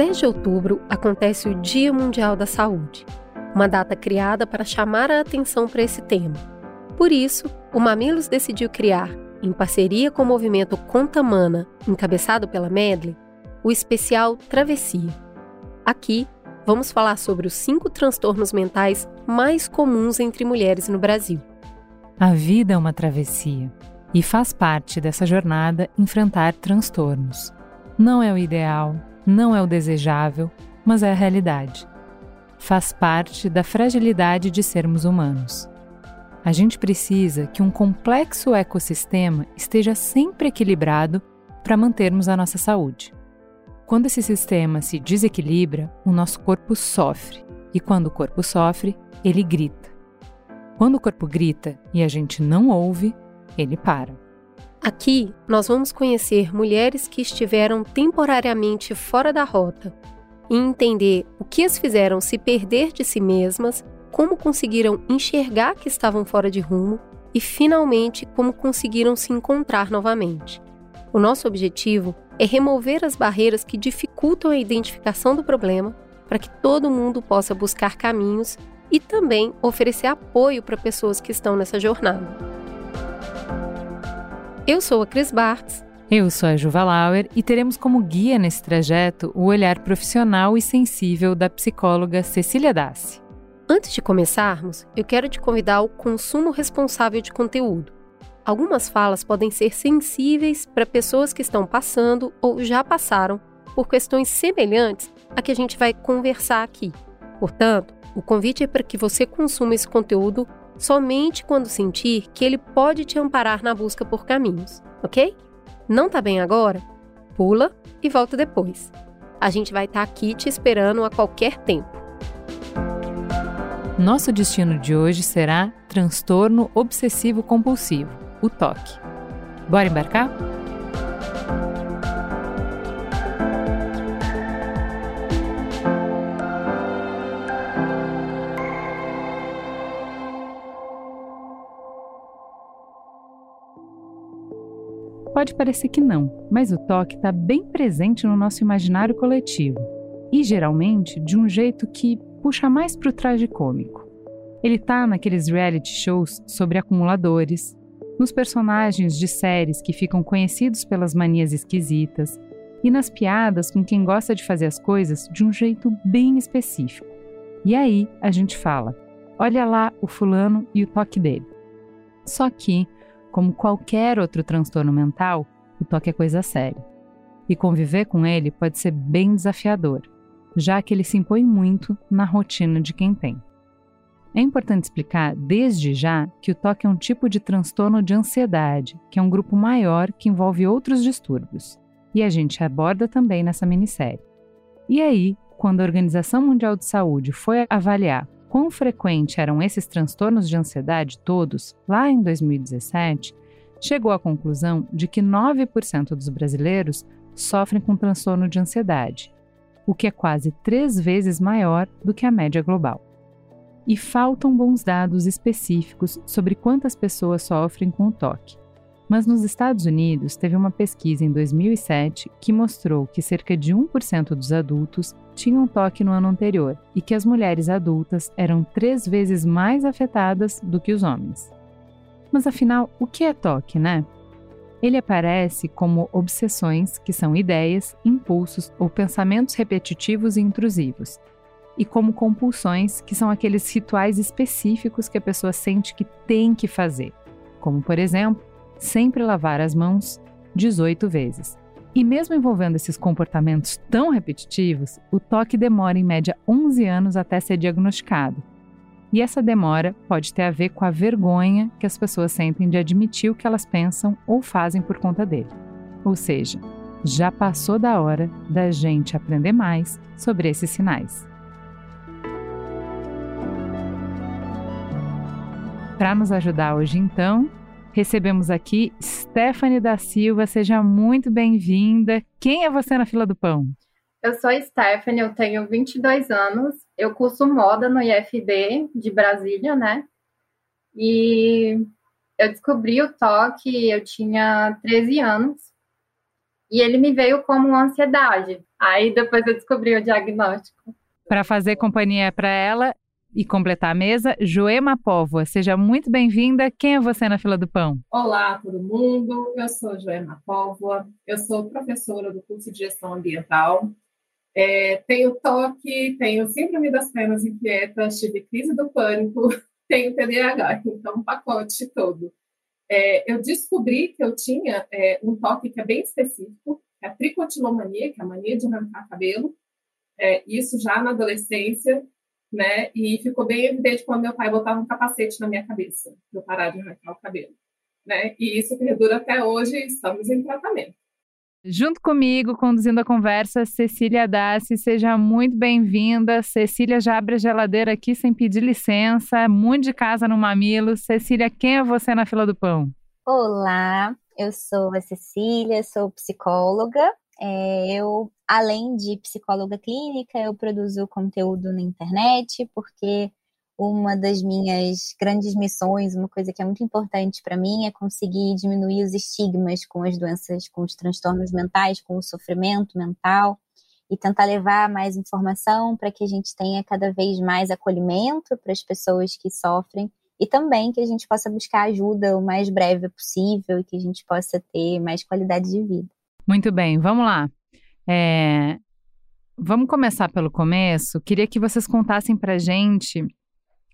10 de outubro acontece o Dia Mundial da Saúde, uma data criada para chamar a atenção para esse tema. Por isso, o Mamilos decidiu criar, em parceria com o movimento Contamana, encabeçado pela Medley, o especial Travessia. Aqui, vamos falar sobre os cinco transtornos mentais mais comuns entre mulheres no Brasil. A vida é uma travessia e faz parte dessa jornada enfrentar transtornos. Não é o ideal, não é o desejável, mas é a realidade. Faz parte da fragilidade de sermos humanos. A gente precisa que um complexo ecossistema esteja sempre equilibrado para mantermos a nossa saúde. Quando esse sistema se desequilibra, o nosso corpo sofre, e quando o corpo sofre, ele grita. Quando o corpo grita e a gente não ouve, ele para. Aqui nós vamos conhecer mulheres que estiveram temporariamente fora da rota e entender o que as fizeram se perder de si mesmas como conseguiram enxergar que estavam fora de rumo e, finalmente, como conseguiram se encontrar novamente. O nosso objetivo é remover as barreiras que dificultam a identificação do problema para que todo mundo possa buscar caminhos e também oferecer apoio para pessoas que estão nessa jornada. Eu sou a Cris Bartz. Eu sou a Juva Lauer e teremos como guia nesse trajeto o olhar profissional e sensível da psicóloga Cecília Dassi. Antes de começarmos, eu quero te convidar ao consumo responsável de conteúdo. Algumas falas podem ser sensíveis para pessoas que estão passando ou já passaram por questões semelhantes a que a gente vai conversar aqui. Portanto, o convite é para que você consuma esse conteúdo somente quando sentir que ele pode te amparar na busca por caminhos, ok? Não tá bem agora? Pula e volta depois. A gente vai estar tá aqui te esperando a qualquer tempo. Nosso destino de hoje será transtorno obsessivo compulsivo, o TOC. Bora embarcar? Pode parecer que não, mas o toque está bem presente no nosso imaginário coletivo. E geralmente de um jeito que puxa mais para o tragicômico. Ele tá naqueles reality shows sobre acumuladores, nos personagens de séries que ficam conhecidos pelas manias esquisitas e nas piadas com quem gosta de fazer as coisas de um jeito bem específico. E aí a gente fala: olha lá o fulano e o toque dele. Só que, como qualquer outro transtorno mental, o toque é coisa séria. E conviver com ele pode ser bem desafiador já que ele se impõe muito na rotina de quem tem. É importante explicar, desde já, que o toque é um tipo de transtorno de ansiedade, que é um grupo maior que envolve outros distúrbios, e a gente aborda também nessa minissérie. E aí, quando a Organização Mundial de Saúde foi avaliar quão frequente eram esses transtornos de ansiedade todos, lá em 2017, chegou à conclusão de que 9% dos brasileiros sofrem com transtorno de ansiedade o que é quase três vezes maior do que a média global. E faltam bons dados específicos sobre quantas pessoas sofrem com o toque. Mas nos Estados Unidos, teve uma pesquisa em 2007 que mostrou que cerca de 1% dos adultos tinham toque no ano anterior e que as mulheres adultas eram três vezes mais afetadas do que os homens. Mas afinal, o que é toque, né? Ele aparece como obsessões, que são ideias, impulsos ou pensamentos repetitivos e intrusivos, e como compulsões, que são aqueles rituais específicos que a pessoa sente que tem que fazer, como, por exemplo, sempre lavar as mãos 18 vezes. E mesmo envolvendo esses comportamentos tão repetitivos, o toque demora em média 11 anos até ser diagnosticado, e essa demora pode ter a ver com a vergonha que as pessoas sentem de admitir o que elas pensam ou fazem por conta dele. Ou seja, já passou da hora da gente aprender mais sobre esses sinais. Para nos ajudar hoje, então, recebemos aqui Stephanie da Silva. Seja muito bem-vinda. Quem é você na fila do pão? Eu sou Stephanie, eu tenho 22 anos, eu curso moda no IFB de Brasília, né? E eu descobri o toque, eu tinha 13 anos, e ele me veio como ansiedade, Aí depois eu descobri o diagnóstico. Para fazer companhia para ela e completar a mesa, Joema Póvoa. Seja muito bem-vinda. Quem é você na fila do pão? Olá, todo mundo. Eu sou Joema Póvoa. Eu sou professora do curso de gestão ambiental. É, tenho toque, tenho síndrome das pernas inquietas, tive crise do pânico, tenho TDAH, então um pacote todo. É, eu descobri que eu tinha é, um toque que é bem específico, é a tricotilomania, que é a mania de arrancar cabelo, é, isso já na adolescência, né? E ficou bem evidente quando meu pai botava um capacete na minha cabeça, para eu parar de arrancar o cabelo, né? E isso perdura até hoje, estamos em tratamento. Junto comigo, conduzindo a conversa, Cecília Dassi, seja muito bem-vinda. Cecília já abre a geladeira aqui sem pedir licença, muito de casa no mamilo. Cecília, quem é você na fila do pão? Olá, eu sou a Cecília, sou psicóloga. É, eu, além de psicóloga clínica, eu produzo conteúdo na internet, porque uma das minhas grandes missões, uma coisa que é muito importante para mim, é conseguir diminuir os estigmas com as doenças, com os transtornos mentais, com o sofrimento mental e tentar levar mais informação para que a gente tenha cada vez mais acolhimento para as pessoas que sofrem e também que a gente possa buscar ajuda o mais breve possível e que a gente possa ter mais qualidade de vida. Muito bem, vamos lá. É... Vamos começar pelo começo. Queria que vocês contassem para gente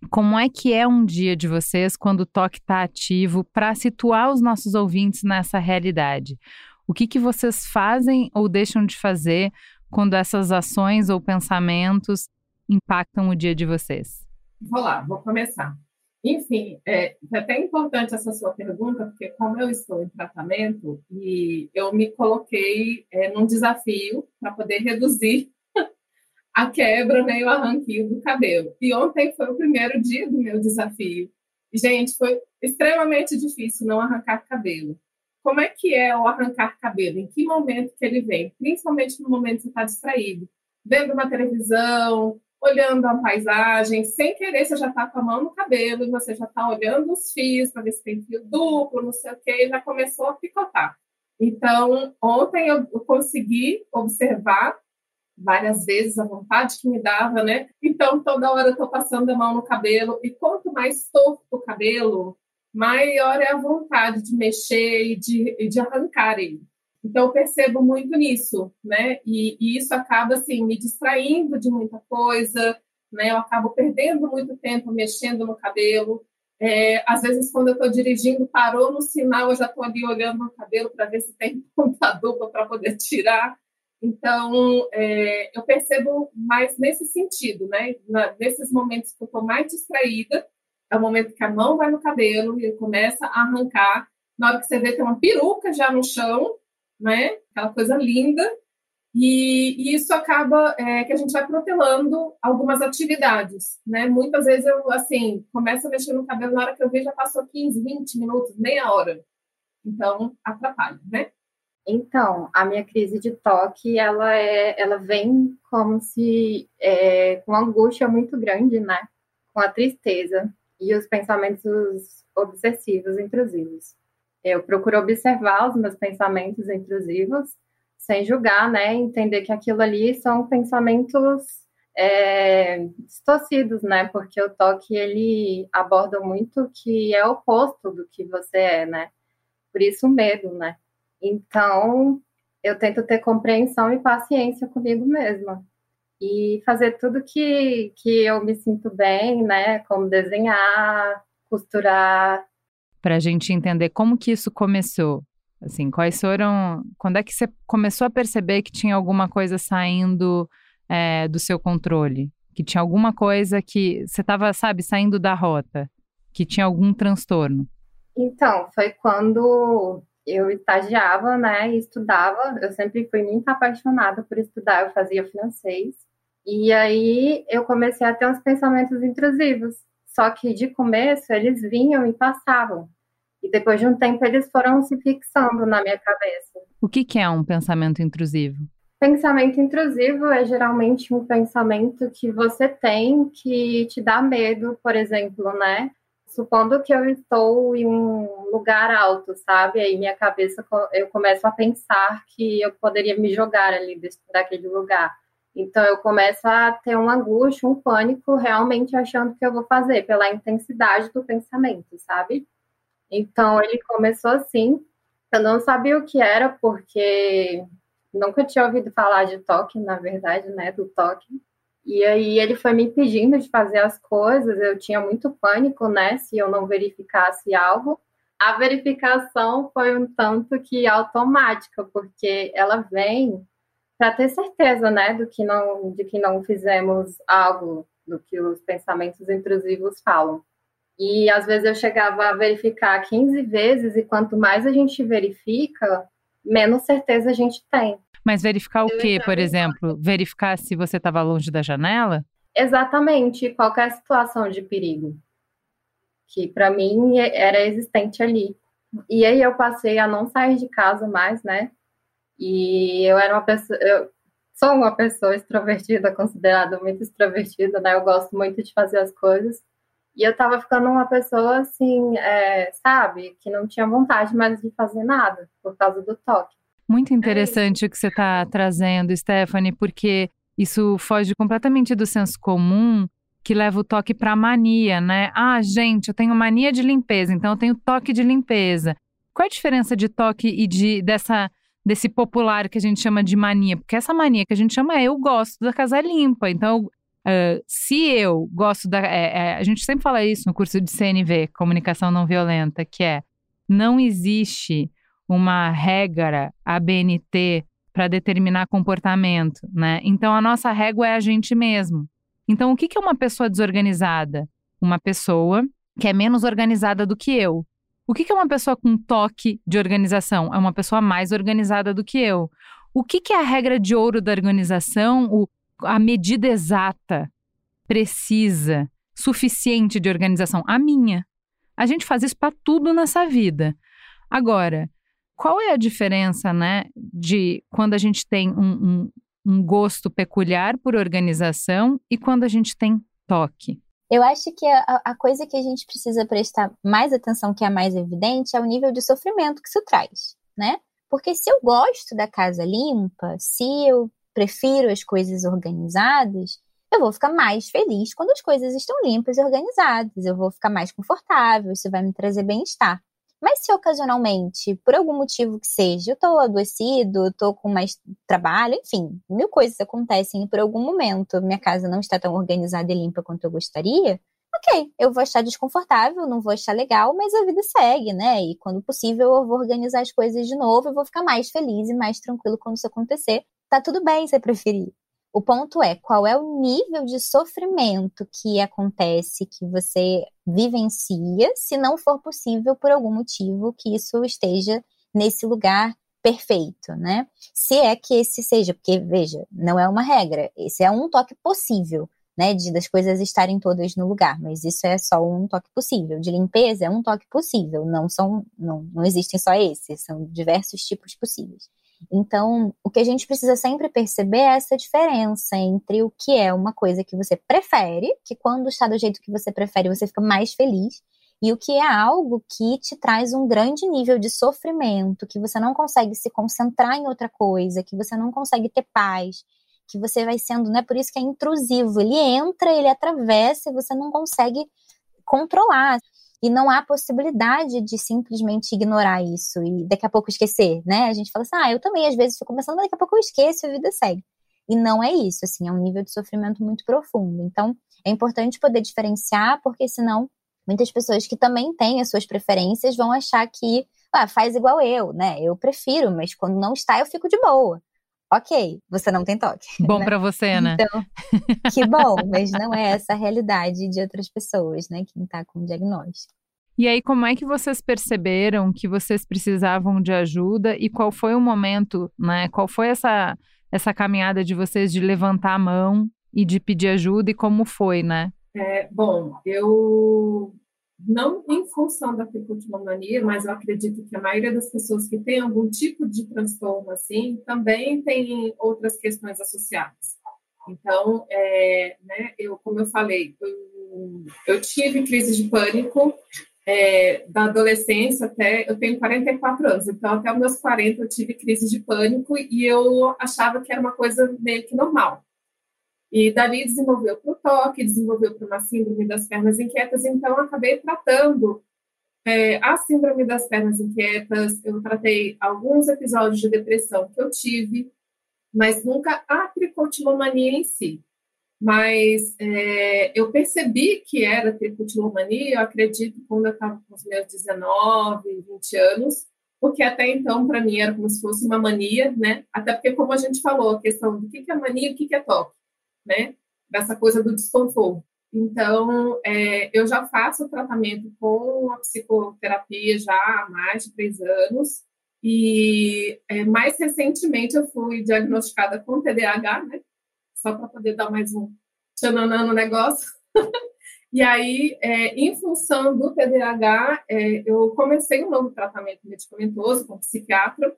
como é que é um dia de vocês quando o toque está ativo para situar os nossos ouvintes nessa realidade? O que, que vocês fazem ou deixam de fazer quando essas ações ou pensamentos impactam o dia de vocês? Vou lá, vou começar. Enfim, é, é até importante essa sua pergunta, porque como eu estou em tratamento e eu me coloquei é, num desafio para poder reduzir a quebra né, e o arranquinho do cabelo. E ontem foi o primeiro dia do meu desafio. Gente, foi extremamente difícil não arrancar cabelo. Como é que é o arrancar cabelo? Em que momento que ele vem? Principalmente no momento que você está distraído. Vendo uma televisão, olhando a paisagem, sem querer você já está com a mão no cabelo, e você já está olhando os fios para ver se tem fio duplo, não sei o que, e já começou a picotar. Então, ontem eu consegui observar várias vezes a vontade que me dava, né? Então, toda hora eu estou passando a mão no cabelo, e quanto mais torto o cabelo, maior é a vontade de mexer e de, de arrancar ele. Então, eu percebo muito nisso, né? E, e, isso acaba, assim, me distraindo de muita coisa, né? Eu acabo perdendo muito tempo mexendo no cabelo. É, às vezes, quando eu estou dirigindo, parou no sinal, eu já estou ali olhando no cabelo para ver se tem ponta dupla para poder tirar. Então, é, eu percebo mais nesse sentido, né? Na, nesses momentos que eu estou mais distraída, é o momento que a mão vai no cabelo e começa a arrancar. Na hora que você vê, tem uma peruca já no chão, né? Aquela coisa linda. E, e isso acaba é, que a gente vai protelando algumas atividades, né? Muitas vezes eu, assim, começo a mexer no cabelo, na hora que eu vejo já passou 15, 20 minutos, meia hora. Então, atrapalha, né? Então, a minha crise de toque, ela é, ela vem como se é, com angústia muito grande, né? Com a tristeza e os pensamentos obsessivos, intrusivos. Eu procuro observar os meus pensamentos intrusivos sem julgar, né? Entender que aquilo ali são pensamentos é, distorcidos, né? Porque o toque ele aborda muito que é oposto do que você é, né? Por isso o medo, né? Então, eu tento ter compreensão e paciência comigo mesma. E fazer tudo que, que eu me sinto bem, né? Como desenhar, costurar. Para a gente entender como que isso começou. Assim, quais foram. Quando é que você começou a perceber que tinha alguma coisa saindo é, do seu controle? Que tinha alguma coisa que você estava, sabe, saindo da rota? Que tinha algum transtorno? Então, foi quando eu estagiava, né, e estudava. Eu sempre fui muito apaixonada por estudar, eu fazia francês. E aí eu comecei a ter uns pensamentos intrusivos. Só que de começo eles vinham e passavam. E depois de um tempo eles foram se fixando na minha cabeça. O que, que é um pensamento intrusivo? Pensamento intrusivo é geralmente um pensamento que você tem que te dá medo, por exemplo, né? supondo que eu estou em um lugar alto, sabe? Aí minha cabeça eu começo a pensar que eu poderia me jogar ali daquele lugar. Então eu começo a ter uma angústia, um pânico, realmente achando que eu vou fazer pela intensidade do pensamento, sabe? Então ele começou assim. Eu não sabia o que era porque nunca tinha ouvido falar de toque, na verdade, né, do toque. E aí ele foi me pedindo de fazer as coisas, eu tinha muito pânico, né, se eu não verificasse algo. A verificação foi um tanto que automática, porque ela vem para ter certeza, né, do que não, de que não fizemos algo do que os pensamentos intrusivos falam. E às vezes eu chegava a verificar 15 vezes e quanto mais a gente verifica, menos certeza a gente tem. Mas verificar o quê, por exemplo? Verificar se você estava longe da janela? Exatamente, qualquer situação de perigo. Que para mim era existente ali. E aí eu passei a não sair de casa mais, né? E eu era uma pessoa. Eu sou uma pessoa extrovertida, considerada muito extrovertida, né? Eu gosto muito de fazer as coisas. E eu tava ficando uma pessoa assim, é, sabe, que não tinha vontade mais de fazer nada por causa do toque. Muito interessante é o que você está trazendo, Stephanie, porque isso foge completamente do senso comum que leva o toque para mania, né? Ah, gente, eu tenho mania de limpeza, então eu tenho toque de limpeza. Qual é a diferença de toque e de dessa desse popular que a gente chama de mania? Porque essa mania que a gente chama é eu gosto da casa limpa. Então, uh, se eu gosto da. É, é, a gente sempre fala isso no curso de CNV, Comunicação Não Violenta, que é não existe uma regra ABNT para determinar comportamento, né? Então a nossa régua é a gente mesmo. Então o que é uma pessoa desorganizada? Uma pessoa que é menos organizada do que eu. O que é uma pessoa com toque de organização? É uma pessoa mais organizada do que eu. O que é a regra de ouro da organização? O, a medida exata, precisa, suficiente de organização? A minha. A gente faz isso para tudo nessa vida. Agora, qual é a diferença, né, de quando a gente tem um, um, um gosto peculiar por organização e quando a gente tem toque? Eu acho que a, a, coisa que a gente precisa prestar mais atenção, que é a mais evidente, é o nível de sofrimento que isso traz, né? Porque se eu gosto da casa limpa, se eu prefiro as coisas organizadas, eu vou ficar mais feliz quando as coisas estão limpas e organizadas. Eu vou ficar mais confortável, isso vai me trazer bem-estar. Mas se ocasionalmente, por algum motivo que seja, eu tô adoecido, tô com mais trabalho, enfim, mil coisas acontecem e por algum momento minha casa não está tão organizada e limpa quanto eu gostaria, ok, eu vou achar desconfortável, não vou achar legal, mas a vida segue, né? E quando possível eu vou organizar as coisas de novo e vou ficar mais feliz e mais tranquilo quando isso acontecer. Tá tudo bem se preferir. O ponto é qual é o nível de sofrimento que acontece, que você vivencia, se não for possível por algum motivo que isso esteja nesse lugar perfeito, né? Se é que esse seja, porque veja, não é uma regra, esse é um toque possível, né, de das coisas estarem todas no lugar, mas isso é só um toque possível. De limpeza é um toque possível, não são não, não existem só esses, são diversos tipos possíveis. Então, o que a gente precisa sempre perceber é essa diferença entre o que é uma coisa que você prefere, que quando está do jeito que você prefere, você fica mais feliz, e o que é algo que te traz um grande nível de sofrimento, que você não consegue se concentrar em outra coisa, que você não consegue ter paz, que você vai sendo, né? Por isso que é intrusivo. Ele entra, ele atravessa e você não consegue controlar e não há possibilidade de simplesmente ignorar isso e daqui a pouco esquecer, né? A gente fala assim, ah, eu também às vezes fico pensando, mas daqui a pouco eu esqueço e a vida segue. E não é isso, assim, é um nível de sofrimento muito profundo. Então, é importante poder diferenciar, porque senão muitas pessoas que também têm as suas preferências vão achar que, ah, faz igual eu, né? Eu prefiro, mas quando não está, eu fico de boa ok, você não tem toque. Bom né? para você, né? Então, que bom, mas não é essa a realidade de outras pessoas, né? Quem está com o diagnóstico. E aí, como é que vocês perceberam que vocês precisavam de ajuda e qual foi o momento, né? Qual foi essa, essa caminhada de vocês de levantar a mão e de pedir ajuda e como foi, né? É, bom, eu não em função da tricotomania, mas eu acredito que a maioria das pessoas que tem algum tipo de transtorno assim também tem outras questões associadas. Então, é, né, eu, como eu falei, eu eu tive crise de pânico é, da adolescência até. Eu tenho 44 anos, então até os meus 40 eu tive crise de pânico e eu achava que era uma coisa meio que normal. E dali desenvolveu para o toque, desenvolveu para uma síndrome das pernas inquietas, então acabei tratando é, a síndrome das pernas inquietas, eu tratei alguns episódios de depressão que eu tive, mas nunca a tricotilomania em si. Mas é, eu percebi que era tricotilomania, eu acredito, quando eu estava com os meus 19, 20 anos, porque até então, para mim, era como se fosse uma mania, né? Até porque, como a gente falou, a questão do que é mania e o que é toque, né? Dessa coisa do desconforto. Então, é, eu já faço tratamento com a psicoterapia já há mais de três anos. E é, mais recentemente eu fui diagnosticada com TDAH, né? Só para poder dar mais um tchananã no negócio. e aí, é, em função do TDAH, é, eu comecei um novo tratamento medicamentoso com psiquiatra.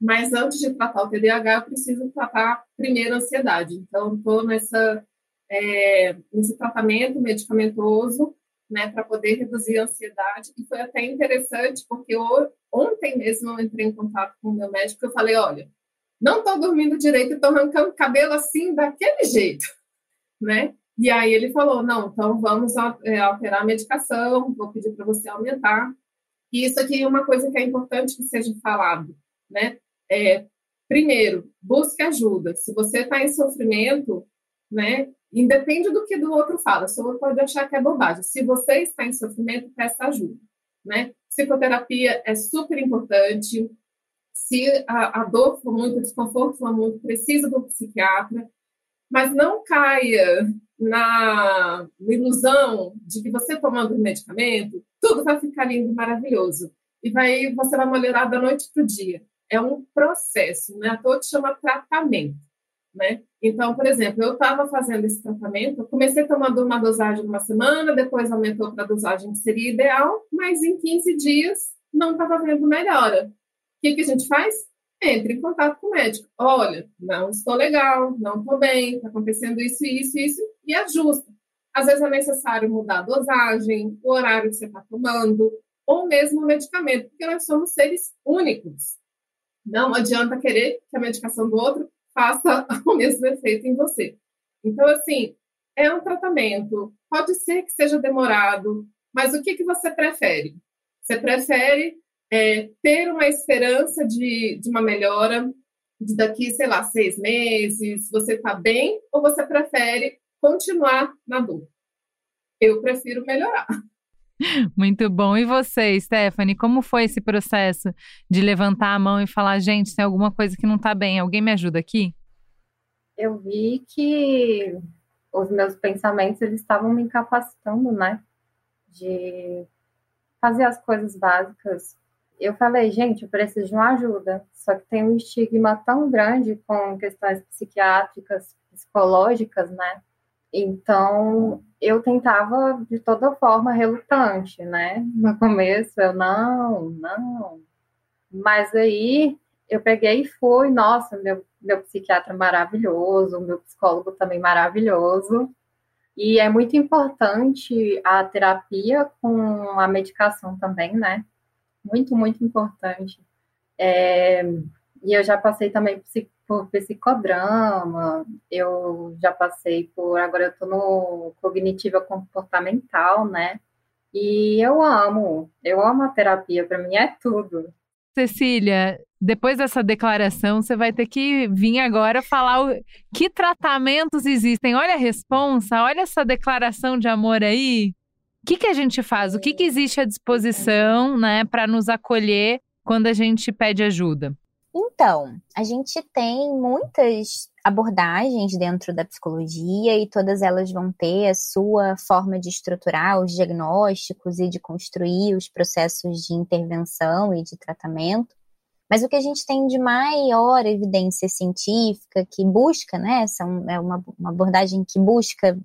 Mas antes de tratar o TDAH, eu preciso tratar primeiro a ansiedade. Então, estou nessa é, nesse tratamento medicamentoso, né, para poder reduzir a ansiedade. E foi até interessante, porque eu, ontem mesmo eu entrei em contato com o meu médico e eu falei: olha, não estou dormindo direito, estou arrancando cabelo assim, daquele jeito, né? E aí ele falou: não, então vamos é, alterar a medicação, vou pedir para você aumentar. E isso aqui é uma coisa que é importante que seja falado, né? É, primeiro, busque ajuda. Se você está em sofrimento, né? Independe do que do outro fala, o outro pode achar que é bobagem. Se você está em sofrimento, peça ajuda, né? Psicoterapia é super importante. Se a, a dor for muito, o desconforto for muito, precisa do psiquiatra, mas não caia na, na ilusão de que você tomando o medicamento, tudo vai ficar lindo e maravilhoso. E vai, você vai melhorar da noite para o dia. É um processo, né? A toa chama tratamento né? Então, por exemplo, eu estava fazendo esse tratamento, comecei tomando uma dosagem uma semana, depois aumentou para a dosagem que seria ideal, mas em 15 dias não estava vendo melhora. O que, que a gente faz? Entra em contato com o médico. Olha, não estou legal, não estou bem, está acontecendo isso, isso, isso, e ajusta. Às vezes é necessário mudar a dosagem, o horário que você está tomando, ou mesmo o medicamento, porque nós somos seres únicos. Não adianta querer que a medicação do outro faça o mesmo efeito em você. Então, assim, é um tratamento. Pode ser que seja demorado, mas o que, que você prefere? Você prefere é, ter uma esperança de, de uma melhora de daqui, sei lá, seis meses, você está bem, ou você prefere continuar na dor? Eu prefiro melhorar. Muito bom. E você, Stephanie, como foi esse processo de levantar a mão e falar, gente, tem alguma coisa que não está bem, alguém me ajuda aqui? Eu vi que os meus pensamentos eles estavam me incapacitando, né, de fazer as coisas básicas. Eu falei, gente, eu preciso de uma ajuda. Só que tem um estigma tão grande com questões psiquiátricas, psicológicas, né? Então, eu tentava de toda forma relutante, né? No começo, eu não, não. Mas aí eu peguei e fui, nossa, meu, meu psiquiatra maravilhoso, meu psicólogo também maravilhoso. E é muito importante a terapia com a medicação também, né? Muito, muito importante. É, e eu já passei também por psicodrama, eu já passei por. Agora eu estou no cognitiva comportamental, né? E eu amo, eu amo a terapia, para mim é tudo. Cecília, depois dessa declaração, você vai ter que vir agora falar o, que tratamentos existem. Olha a responsa, olha essa declaração de amor aí. O que, que a gente faz? O que, que existe à disposição né, para nos acolher quando a gente pede ajuda? Então, a gente tem muitas abordagens dentro da psicologia e todas elas vão ter a sua forma de estruturar os diagnósticos e de construir os processos de intervenção e de tratamento. Mas o que a gente tem de maior evidência científica que busca, né, são, é uma, uma abordagem que busca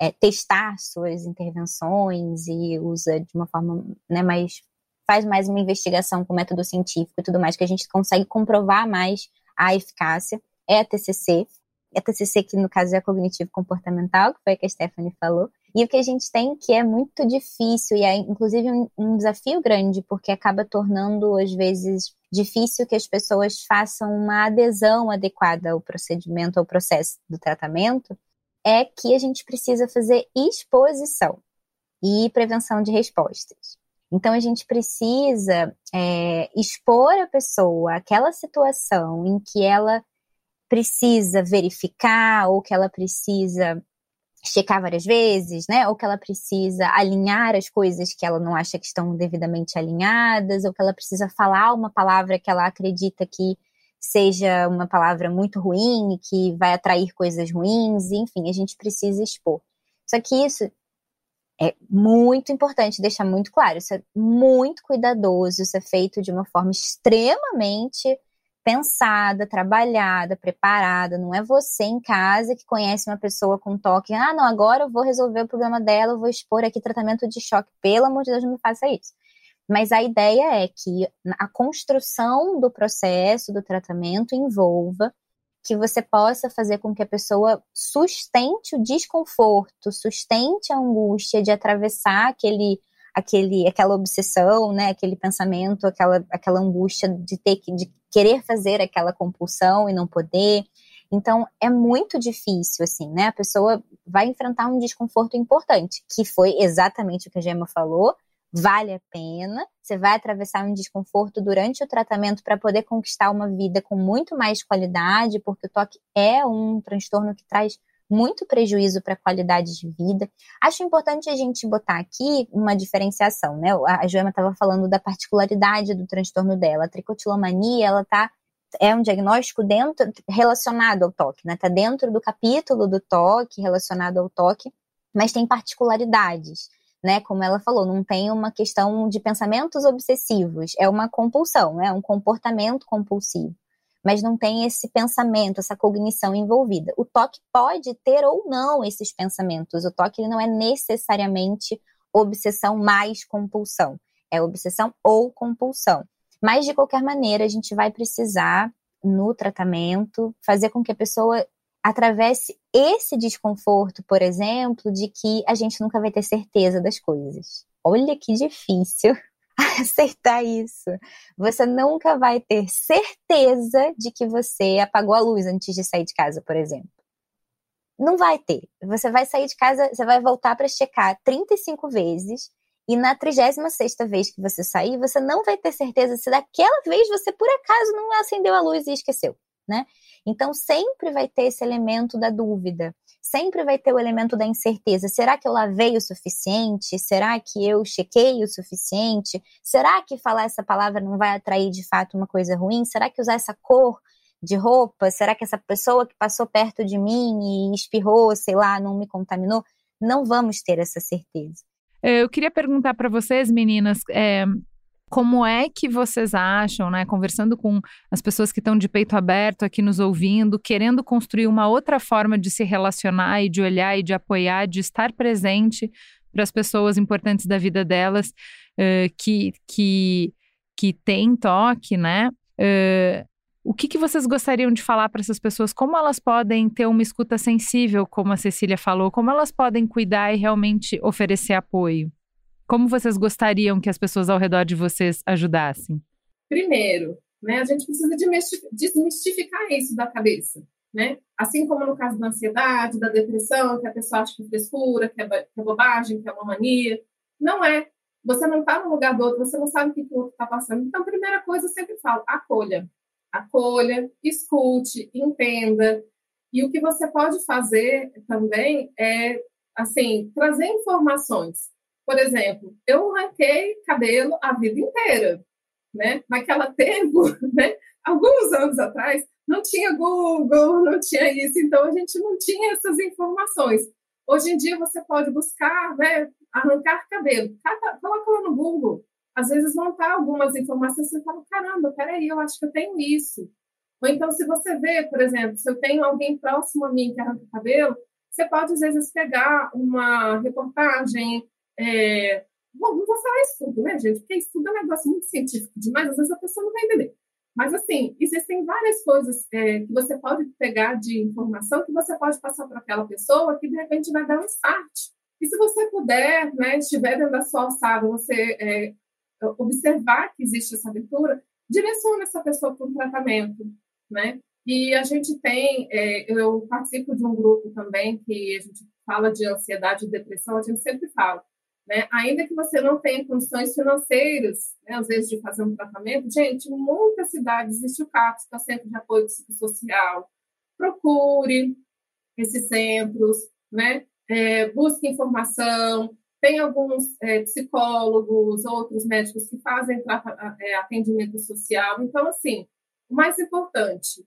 é, testar suas intervenções e usa de uma forma né, mais faz mais uma investigação com método científico e tudo mais, que a gente consegue comprovar mais a eficácia, é a TCC. É a TCC, que no caso é a cognitivo comportamental, que foi a que a Stephanie falou. E o que a gente tem que é muito difícil, e é inclusive um, um desafio grande, porque acaba tornando, às vezes, difícil que as pessoas façam uma adesão adequada ao procedimento, ao processo do tratamento, é que a gente precisa fazer exposição e prevenção de respostas. Então, a gente precisa é, expor a pessoa aquela situação em que ela precisa verificar ou que ela precisa checar várias vezes, né? Ou que ela precisa alinhar as coisas que ela não acha que estão devidamente alinhadas, ou que ela precisa falar uma palavra que ela acredita que seja uma palavra muito ruim, que vai atrair coisas ruins, enfim, a gente precisa expor. Só que isso é muito importante deixar muito claro, isso é muito cuidadoso, isso é feito de uma forma extremamente pensada, trabalhada, preparada. Não é você em casa que conhece uma pessoa com toque, ah, não, agora eu vou resolver o problema dela, eu vou expor aqui tratamento de choque. Pelo amor de Deus, não faça isso. Mas a ideia é que a construção do processo do tratamento envolva que você possa fazer com que a pessoa sustente o desconforto, sustente a angústia de atravessar aquele, aquele, aquela obsessão, né, aquele pensamento, aquela, aquela angústia de ter que de querer fazer aquela compulsão e não poder. Então é muito difícil, assim, né? A pessoa vai enfrentar um desconforto importante, que foi exatamente o que a Gemma falou, vale a pena. Você vai atravessar um desconforto durante o tratamento para poder conquistar uma vida com muito mais qualidade, porque o toque é um transtorno que traz muito prejuízo para a qualidade de vida. Acho importante a gente botar aqui uma diferenciação, né? A Joema estava falando da particularidade do transtorno dela. A tricotilomania, ela tá é um diagnóstico dentro relacionado ao toque, né? Tá dentro do capítulo do toque, relacionado ao toque, mas tem particularidades né? Como ela falou, não tem uma questão de pensamentos obsessivos, é uma compulsão, é um comportamento compulsivo. Mas não tem esse pensamento, essa cognição envolvida. O toque pode ter ou não esses pensamentos. O toque não é necessariamente obsessão mais compulsão. É obsessão ou compulsão. Mas, de qualquer maneira, a gente vai precisar, no tratamento, fazer com que a pessoa atravesse esse desconforto, por exemplo, de que a gente nunca vai ter certeza das coisas. Olha que difícil aceitar isso. Você nunca vai ter certeza de que você apagou a luz antes de sair de casa, por exemplo. Não vai ter. Você vai sair de casa, você vai voltar para checar 35 vezes e na 36 vez que você sair, você não vai ter certeza se daquela vez você por acaso não acendeu a luz e esqueceu, né? Então, sempre vai ter esse elemento da dúvida, sempre vai ter o elemento da incerteza. Será que eu lavei o suficiente? Será que eu chequei o suficiente? Será que falar essa palavra não vai atrair de fato uma coisa ruim? Será que usar essa cor de roupa? Será que essa pessoa que passou perto de mim e espirrou, sei lá, não me contaminou? Não vamos ter essa certeza. Eu queria perguntar para vocês, meninas, é, como é que vocês acham, né, conversando com as pessoas que estão de peito aberto aqui nos ouvindo, querendo construir uma outra forma de se relacionar e de olhar e de apoiar, de estar presente para as pessoas importantes da vida delas uh, que, que, que têm toque, né? Uh, o que, que vocês gostariam de falar para essas pessoas? Como elas podem ter uma escuta sensível, como a Cecília falou? Como elas podem cuidar e realmente oferecer apoio? Como vocês gostariam que as pessoas ao redor de vocês ajudassem? Primeiro, né, a gente precisa desmistificar isso da cabeça. Né? Assim como no caso da ansiedade, da depressão, que a pessoa acha que é frescura, que é, que é bobagem, que é uma mania. Não é. Você não está no lugar do outro, você não sabe o que o outro está passando. Então, primeira coisa eu sempre falo, acolha. Acolha, escute, entenda. E o que você pode fazer também é, assim, trazer informações. Por exemplo, eu ranquei cabelo a vida inteira, né? Naquela tempo, né? Alguns anos atrás, não tinha Google, não tinha isso, então a gente não tinha essas informações. Hoje em dia você pode buscar, né, arrancar cabelo, coloca lá no Google. Às vezes vão estar algumas informações, você fala, caramba, peraí, eu acho que eu tenho isso. Ou então, se você vê, por exemplo, se eu tenho alguém próximo a mim que arranca cabelo, você pode, às vezes, pegar uma reportagem, é, bom, não vou falar estudo, né, gente? Porque estudo é um negócio muito científico demais, às vezes a pessoa não vai entender. Mas, assim, existem várias coisas é, que você pode pegar de informação que você pode passar para aquela pessoa que, de repente, vai dar um start. E se você puder, né, estiver dentro da sua alçada, você é, observar que existe essa abertura, direcione essa pessoa para um tratamento, né? E a gente tem, é, eu participo de um grupo também que a gente fala de ansiedade e depressão, a gente sempre fala, né? Ainda que você não tenha condições financeiras, né, às vezes, de fazer um tratamento, gente, em muitas cidades existe o CAPS, que é o Centro de Apoio Psicossocial. Procure esses centros, né? É, busque informação. Tem alguns é, psicólogos, outros médicos que fazem é, atendimento social. Então, assim, o mais importante,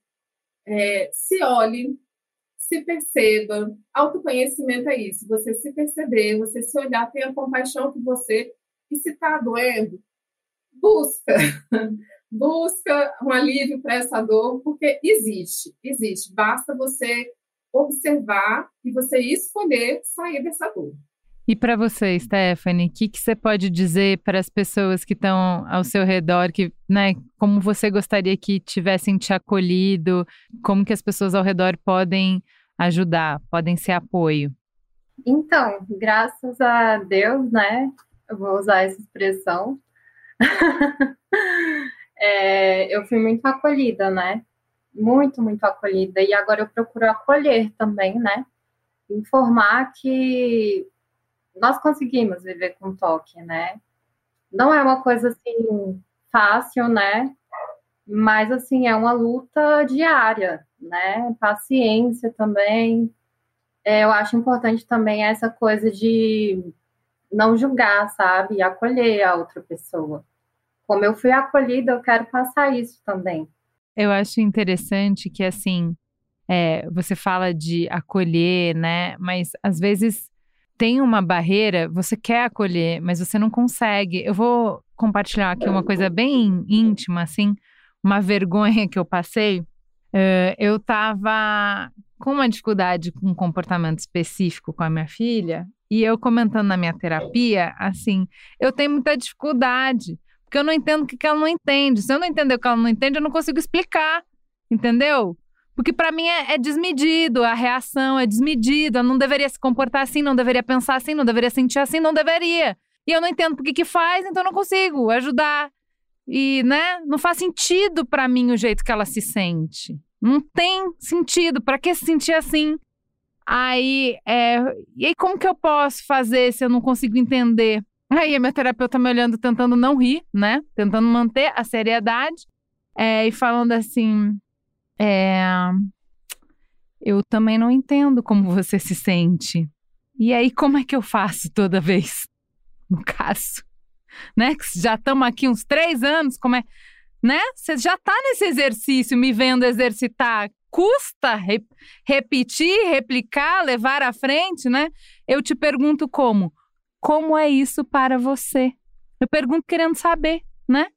é, se olhe, se perceba. Autoconhecimento é isso, você se perceber, você se olhar, tenha compaixão por você. E se está doendo, busca. busca um alívio para essa dor, porque existe, existe. Basta você observar e você escolher sair dessa dor. E para você, Stephanie, o que, que você pode dizer para as pessoas que estão ao seu redor, que, né, como você gostaria que tivessem te acolhido, como que as pessoas ao redor podem ajudar, podem ser apoio? Então, graças a Deus, né, eu vou usar essa expressão, é, eu fui muito acolhida, né, muito, muito acolhida, e agora eu procuro acolher também, né, informar que nós conseguimos viver com toque, né? Não é uma coisa assim fácil, né? Mas assim é uma luta diária, né? Paciência também. É, eu acho importante também essa coisa de não julgar, sabe? E acolher a outra pessoa. Como eu fui acolhida, eu quero passar isso também. Eu acho interessante que assim é, você fala de acolher, né? Mas às vezes tem uma barreira, você quer acolher, mas você não consegue. Eu vou compartilhar aqui uma coisa bem íntima, assim, uma vergonha que eu passei. Uh, eu estava com uma dificuldade com um comportamento específico com a minha filha, e eu comentando na minha terapia, assim, eu tenho muita dificuldade, porque eu não entendo o que, que ela não entende. Se eu não entender o que ela não entende, eu não consigo explicar, entendeu? Porque para mim é, é, desmedido, a reação é desmedida, não deveria se comportar assim, não deveria pensar assim, não deveria sentir assim, não deveria. E eu não entendo por que que faz, então eu não consigo ajudar. E, né, não faz sentido para mim o jeito que ela se sente. Não tem sentido, para que se sentir assim? Aí, é, e aí como que eu posso fazer se eu não consigo entender? Aí a minha terapeuta me olhando, tentando não rir, né? Tentando manter a seriedade é, e falando assim: é, eu também não entendo como você se sente. E aí, como é que eu faço toda vez? No caso, né? Que já estamos aqui uns três anos, como é, né? Você já está nesse exercício, me vendo exercitar. Custa re repetir, replicar, levar à frente, né? Eu te pergunto como? Como é isso para você? Eu pergunto querendo saber, né?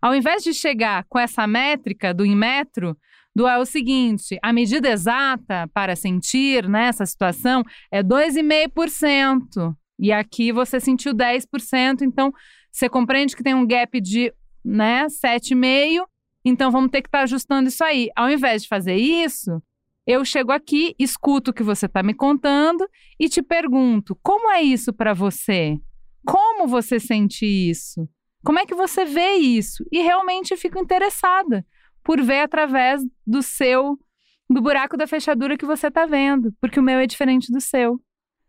Ao invés de chegar com essa métrica do Inmetro, do é o seguinte: a medida exata para sentir nessa situação é 2,5%. E aqui você sentiu 10%, então você compreende que tem um gap de né, 7,5%. Então vamos ter que estar tá ajustando isso aí. Ao invés de fazer isso, eu chego aqui, escuto o que você está me contando e te pergunto: como é isso para você? Como você sente isso? Como é que você vê isso? E realmente fico interessada por ver através do seu, do buraco da fechadura que você está vendo, porque o meu é diferente do seu.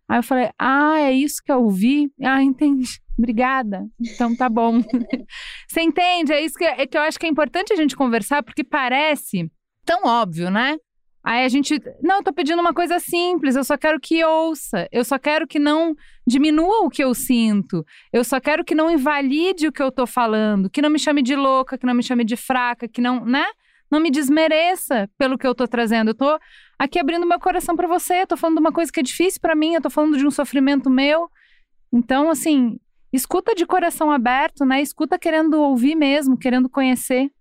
Aí eu falei, ah, é isso que eu ouvi? Ah, entendi. Obrigada. Então tá bom. você entende? É isso que, é que eu acho que é importante a gente conversar, porque parece tão óbvio, né? Aí a gente, não, eu tô pedindo uma coisa simples, eu só quero que ouça, eu só quero que não diminua o que eu sinto, eu só quero que não invalide o que eu tô falando, que não me chame de louca, que não me chame de fraca, que não, né? Não me desmereça pelo que eu tô trazendo. Eu tô aqui abrindo meu coração para você, eu tô falando de uma coisa que é difícil para mim, eu tô falando de um sofrimento meu. Então, assim, escuta de coração aberto, né? Escuta querendo ouvir mesmo, querendo conhecer.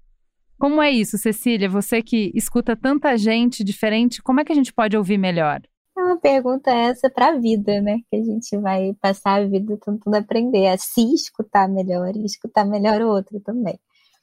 Como é isso, Cecília? Você que escuta tanta gente diferente, como é que a gente pode ouvir melhor? É uma pergunta essa para a vida, né? Que a gente vai passar a vida tentando aprender a se escutar melhor e escutar melhor o outro também.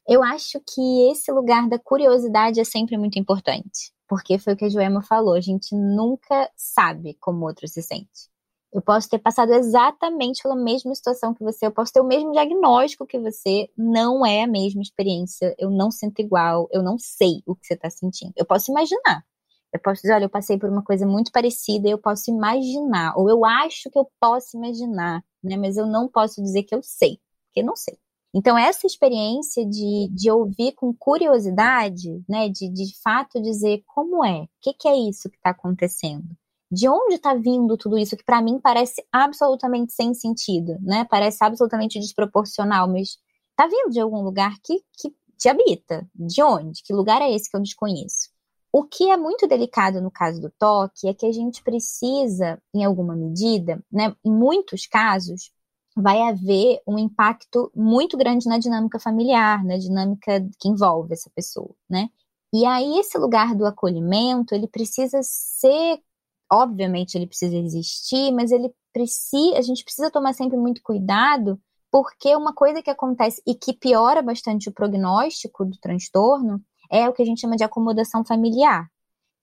Eu acho que esse lugar da curiosidade é sempre muito importante, porque foi o que a Joema falou, a gente nunca sabe como o outro se sente. Eu posso ter passado exatamente pela mesma situação que você, eu posso ter o mesmo diagnóstico que você, não é a mesma experiência, eu não sinto igual, eu não sei o que você está sentindo. Eu posso imaginar. Eu posso dizer, olha, eu passei por uma coisa muito parecida, eu posso imaginar, ou eu acho que eu posso imaginar, né? Mas eu não posso dizer que eu sei, porque não sei. Então, essa experiência de, de ouvir com curiosidade, né, de, de fato dizer como é, o que, que é isso que está acontecendo, de onde está vindo tudo isso, que para mim parece absolutamente sem sentido, né, parece absolutamente desproporcional, mas está vindo de algum lugar que, que te habita. De onde? Que lugar é esse que eu desconheço? O que é muito delicado no caso do toque é que a gente precisa, em alguma medida, né, em muitos casos, vai haver um impacto muito grande na dinâmica familiar, na dinâmica que envolve essa pessoa, né? E aí esse lugar do acolhimento, ele precisa ser, obviamente ele precisa existir, mas ele precisa, a gente precisa tomar sempre muito cuidado, porque uma coisa que acontece e que piora bastante o prognóstico do transtorno é o que a gente chama de acomodação familiar,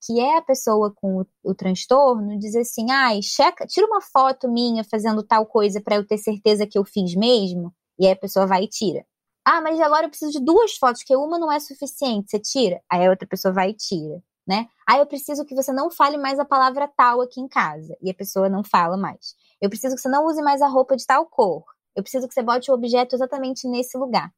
que é a pessoa com o, o transtorno dizer assim, ai, checa, tira uma foto minha fazendo tal coisa para eu ter certeza que eu fiz mesmo, e aí a pessoa vai e tira. Ah, mas agora eu preciso de duas fotos, que uma não é suficiente, você tira. Aí a outra pessoa vai e tira, né? Ah, eu preciso que você não fale mais a palavra tal aqui em casa, e a pessoa não fala mais. Eu preciso que você não use mais a roupa de tal cor. Eu preciso que você bote o objeto exatamente nesse lugar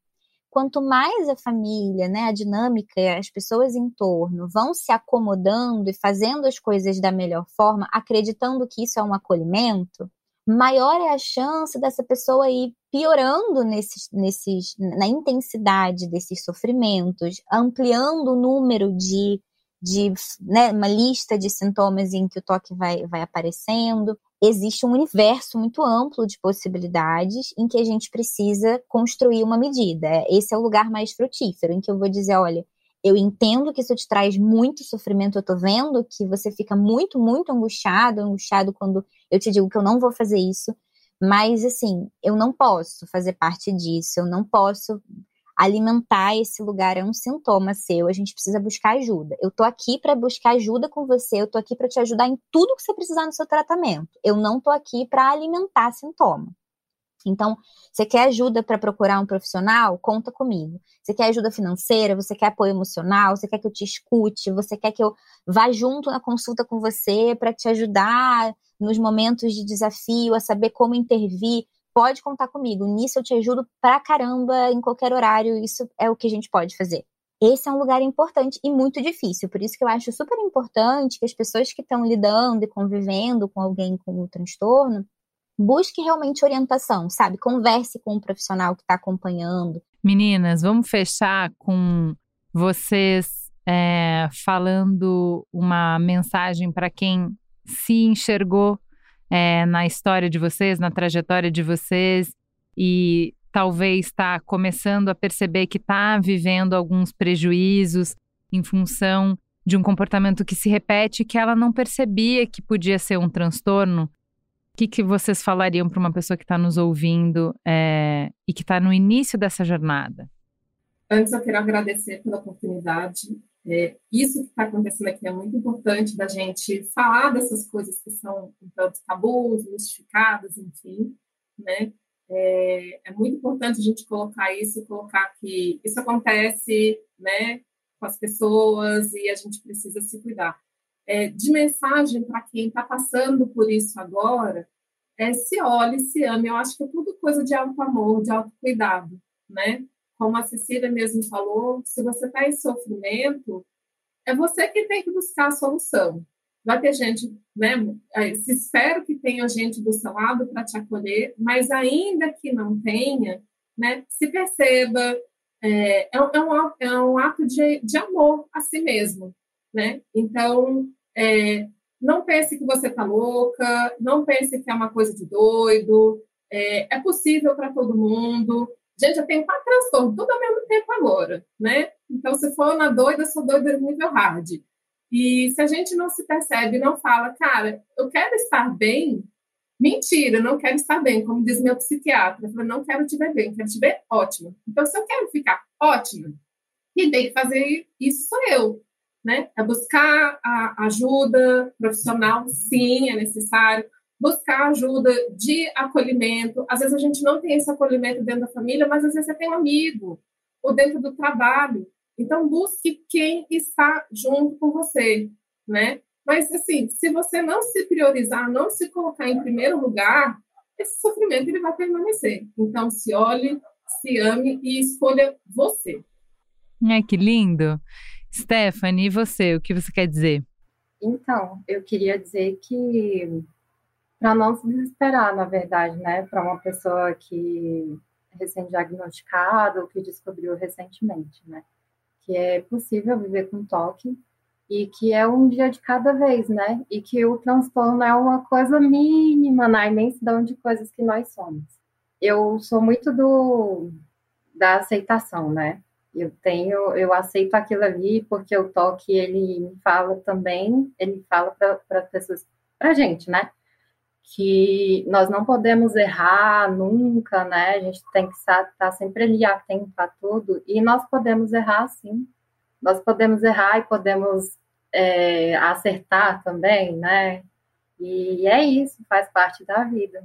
quanto mais a família, né, a dinâmica, as pessoas em torno vão se acomodando e fazendo as coisas da melhor forma, acreditando que isso é um acolhimento, maior é a chance dessa pessoa ir piorando nesses, nesses, na intensidade desses sofrimentos, ampliando o número de, de né, uma lista de sintomas em que o toque vai, vai aparecendo existe um universo muito amplo de possibilidades em que a gente precisa construir uma medida. Esse é o lugar mais frutífero, em que eu vou dizer, olha, eu entendo que isso te traz muito sofrimento, eu tô vendo que você fica muito, muito angustiado, angustiado quando eu te digo que eu não vou fazer isso, mas assim, eu não posso fazer parte disso, eu não posso alimentar esse lugar é um sintoma seu, a gente precisa buscar ajuda. Eu tô aqui para buscar ajuda com você, eu tô aqui para te ajudar em tudo que você precisar no seu tratamento. Eu não tô aqui para alimentar sintoma. Então, você quer ajuda para procurar um profissional? Conta comigo. Você quer ajuda financeira? Você quer apoio emocional? Você quer que eu te escute? Você quer que eu vá junto na consulta com você para te ajudar nos momentos de desafio, a saber como intervir? Pode contar comigo. Nisso eu te ajudo pra caramba em qualquer horário. Isso é o que a gente pode fazer. Esse é um lugar importante e muito difícil. Por isso que eu acho super importante que as pessoas que estão lidando e convivendo com alguém com o transtorno busque realmente orientação, sabe? Converse com um profissional que está acompanhando. Meninas, vamos fechar com vocês é, falando uma mensagem para quem se enxergou é, na história de vocês, na trajetória de vocês e talvez está começando a perceber que está vivendo alguns prejuízos em função de um comportamento que se repete que ela não percebia que podia ser um transtorno. O que, que vocês falariam para uma pessoa que está nos ouvindo é, e que está no início dessa jornada? Antes, eu quero agradecer pela oportunidade é, isso que está acontecendo aqui é muito importante da gente falar dessas coisas que são tanto tabus, mistificadas, enfim, né? É, é, muito importante a gente colocar isso, colocar que isso acontece, né, com as pessoas e a gente precisa se cuidar. É, de mensagem para quem está passando por isso agora, é se olhe, se ame. Eu acho que é tudo coisa de alto amor, de autocuidado, né? Como a Cecília mesmo falou, se você está em sofrimento, é você que tem que buscar a solução. Vai ter gente, né? Se espero que tenha gente do seu lado para te acolher, mas ainda que não tenha, né? Se perceba, é, é, um, é um ato de, de amor a si mesmo, né? Então, é, não pense que você está louca, não pense que é uma coisa de doido, é, é possível para todo mundo. Gente, eu tenho quatro transtornos, tudo ao mesmo tempo agora, né? Então, se for na doida, sou doida nível hard. E se a gente não se percebe, não fala, cara, eu quero estar bem, mentira, não quero estar bem, como diz meu psiquiatra. Eu não quero te ver bem, quero te ver ótima. Então, se eu quero ficar ótima, quem tem que fazer isso sou eu, né? É buscar a ajuda profissional, sim, é necessário. Buscar ajuda de acolhimento. Às vezes a gente não tem esse acolhimento dentro da família, mas às vezes você tem um amigo ou dentro do trabalho. Então busque quem está junto com você, né? Mas assim, se você não se priorizar, não se colocar em primeiro lugar, esse sofrimento ele vai permanecer. Então se olhe, se ame e escolha você. Ai, que lindo! Stephanie, e você, o que você quer dizer? Então, eu queria dizer que para não se desesperar, na verdade, né, para uma pessoa que é recém-diagnosticada ou que descobriu recentemente, né, que é possível viver com toque e que é um dia de cada vez, né, e que o transtorno é uma coisa mínima na imensidão de coisas que nós somos. Eu sou muito do da aceitação, né, eu tenho, eu aceito aquilo ali porque o toque ele me fala também, ele fala para as pessoas, para gente, né? Que nós não podemos errar nunca, né? A gente tem que estar tá sempre ali atento a tudo e nós podemos errar sim. Nós podemos errar e podemos é, acertar também, né? E é isso, faz parte da vida.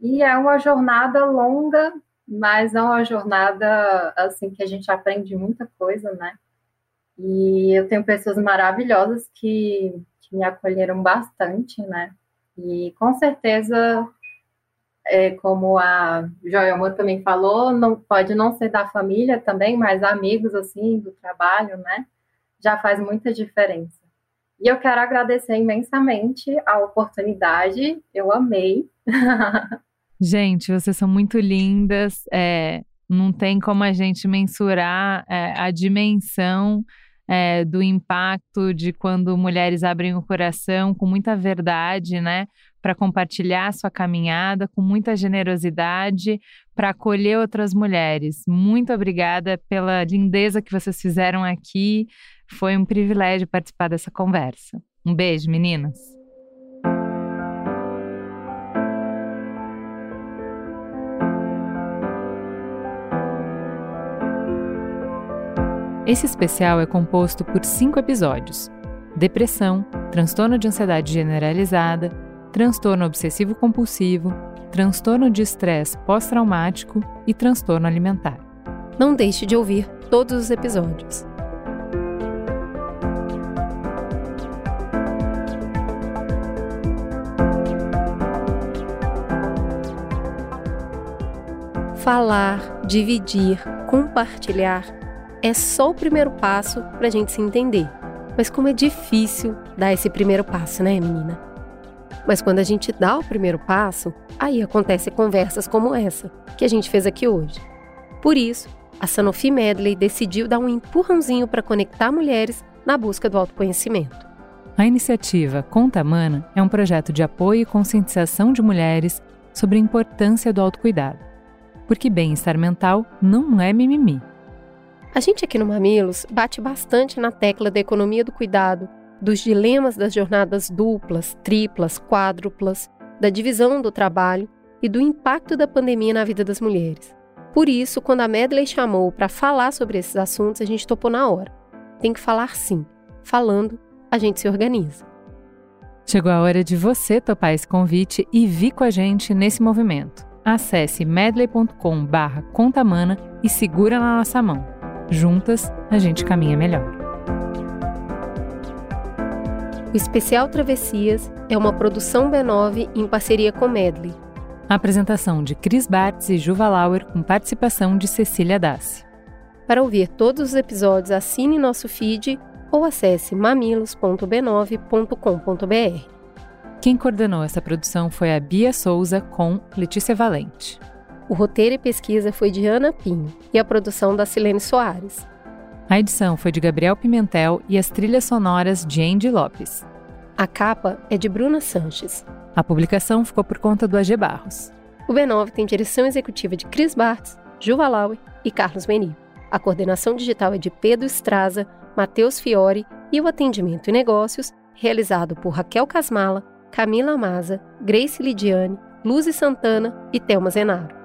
E é uma jornada longa mas é uma jornada assim que a gente aprende muita coisa, né? E eu tenho pessoas maravilhosas que, que me acolheram bastante, né? E com certeza, é, como a Joelma também falou, não pode não ser da família também, mas amigos assim do trabalho, né? Já faz muita diferença. E eu quero agradecer imensamente a oportunidade, eu amei. Gente, vocês são muito lindas. É, não tem como a gente mensurar é, a dimensão é, do impacto de quando mulheres abrem o coração com muita verdade, né? Para compartilhar sua caminhada com muita generosidade, para acolher outras mulheres. Muito obrigada pela lindeza que vocês fizeram aqui. Foi um privilégio participar dessa conversa. Um beijo, meninas. Esse especial é composto por cinco episódios: depressão, transtorno de ansiedade generalizada, transtorno obsessivo-compulsivo, transtorno de estresse pós-traumático e transtorno alimentar. Não deixe de ouvir todos os episódios. Falar, dividir, compartilhar é só o primeiro passo para a gente se entender. Mas como é difícil dar esse primeiro passo, né, menina? Mas quando a gente dá o primeiro passo, aí acontecem conversas como essa que a gente fez aqui hoje. Por isso, a Sanofi Medley decidiu dar um empurrãozinho para conectar mulheres na busca do autoconhecimento. A iniciativa Conta Mana é um projeto de apoio e conscientização de mulheres sobre a importância do autocuidado. Porque bem-estar mental não é mimimi. A gente aqui no Mamilos bate bastante na tecla da economia do cuidado, dos dilemas das jornadas duplas, triplas, quádruplas, da divisão do trabalho e do impacto da pandemia na vida das mulheres. Por isso, quando a Medley chamou para falar sobre esses assuntos, a gente topou na hora. Tem que falar sim. Falando, a gente se organiza. Chegou a hora de você topar esse convite e vir com a gente nesse movimento. Acesse medley.com/contamana e segura na nossa mão. Juntas, a gente caminha melhor. O especial Travessias é uma produção B9 em parceria com Medley. A apresentação de Cris Bartz e Juva Lauer com participação de Cecília Dassi. Para ouvir todos os episódios, assine nosso feed ou acesse mamilos.b9.com.br. Quem coordenou essa produção foi a Bia Souza com Letícia Valente. O roteiro e pesquisa foi de Ana Pinho e a produção da Silene Soares. A edição foi de Gabriel Pimentel e as trilhas sonoras de Andy Lopes. A capa é de Bruna Sanches. A publicação ficou por conta do AG Barros. O B9 tem direção executiva de Cris Bartz, Juva Laue e Carlos Meni. A coordenação digital é de Pedro Estraza, Matheus Fiore e o atendimento e negócios realizado por Raquel Casmala, Camila Maza, Grace Lidiane, Luzi Santana e Thelma Zenaro.